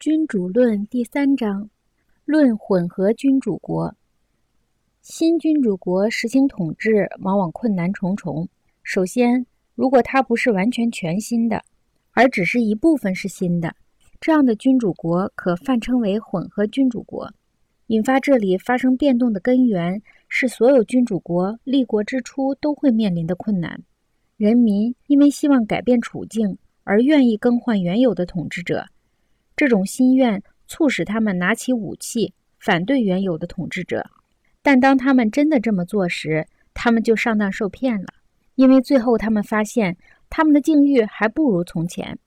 君主论第三章，论混合君主国。新君主国实行统治，往往困难重重。首先，如果它不是完全全新的，而只是一部分是新的，这样的君主国可泛称为混合君主国。引发这里发生变动的根源是所有君主国立国之初都会面临的困难。人民因为希望改变处境而愿意更换原有的统治者。这种心愿促使他们拿起武器反对原有的统治者，但当他们真的这么做时，他们就上当受骗了，因为最后他们发现他们的境遇还不如从前。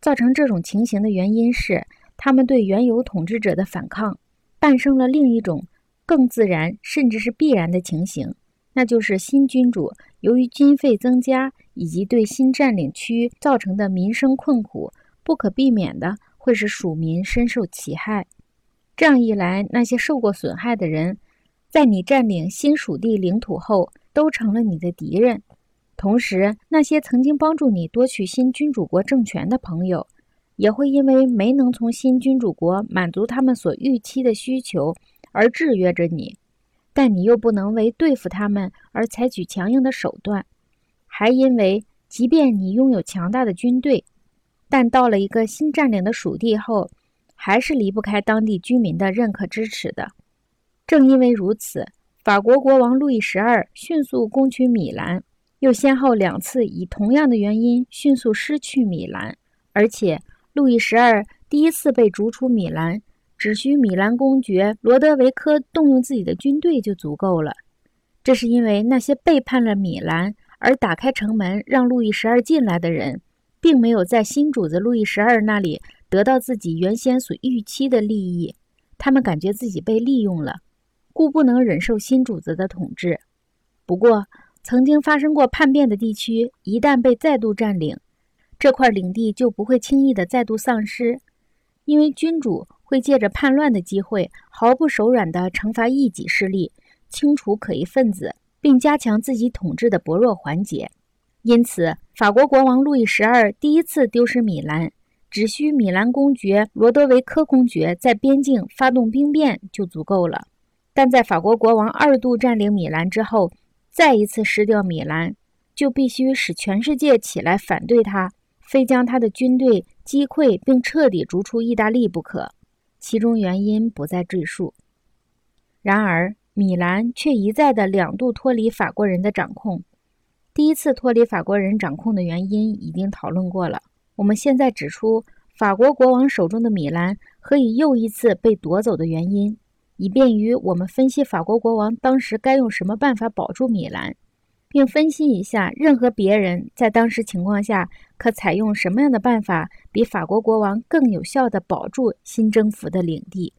造成这种情形的原因是，他们对原有统治者的反抗，诞生了另一种更自然甚至是必然的情形，那就是新君主由于军费增加以及对新占领区造成的民生困苦，不可避免的。会使属民深受其害，这样一来，那些受过损害的人，在你占领新属地领土后，都成了你的敌人。同时，那些曾经帮助你夺取新君主国政权的朋友，也会因为没能从新君主国满足他们所预期的需求而制约着你。但你又不能为对付他们而采取强硬的手段，还因为，即便你拥有强大的军队。但到了一个新占领的属地后，还是离不开当地居民的认可支持的。正因为如此，法国国王路易十二迅速攻取米兰，又先后两次以同样的原因迅速失去米兰。而且，路易十二第一次被逐出米兰，只需米兰公爵罗德维科动用自己的军队就足够了。这是因为那些背叛了米兰而打开城门让路易十二进来的人。并没有在新主子路易十二那里得到自己原先所预期的利益，他们感觉自己被利用了，故不能忍受新主子的统治。不过，曾经发生过叛变的地区，一旦被再度占领，这块领地就不会轻易的再度丧失，因为君主会借着叛乱的机会，毫不手软地惩罚异己势力，清除可疑分子，并加强自己统治的薄弱环节。因此，法国国王路易十二第一次丢失米兰，只需米兰公爵罗德维科公爵在边境发动兵变就足够了。但在法国国王二度占领米兰之后，再一次失掉米兰，就必须使全世界起来反对他，非将他的军队击溃并彻底逐出意大利不可。其中原因不再赘述。然而，米兰却一再的两度脱离法国人的掌控。第一次脱离法国人掌控的原因已经讨论过了。我们现在指出法国国王手中的米兰何以又一次被夺走的原因，以便于我们分析法国国王当时该用什么办法保住米兰，并分析一下任何别人在当时情况下可采用什么样的办法，比法国国王更有效地保住新征服的领地。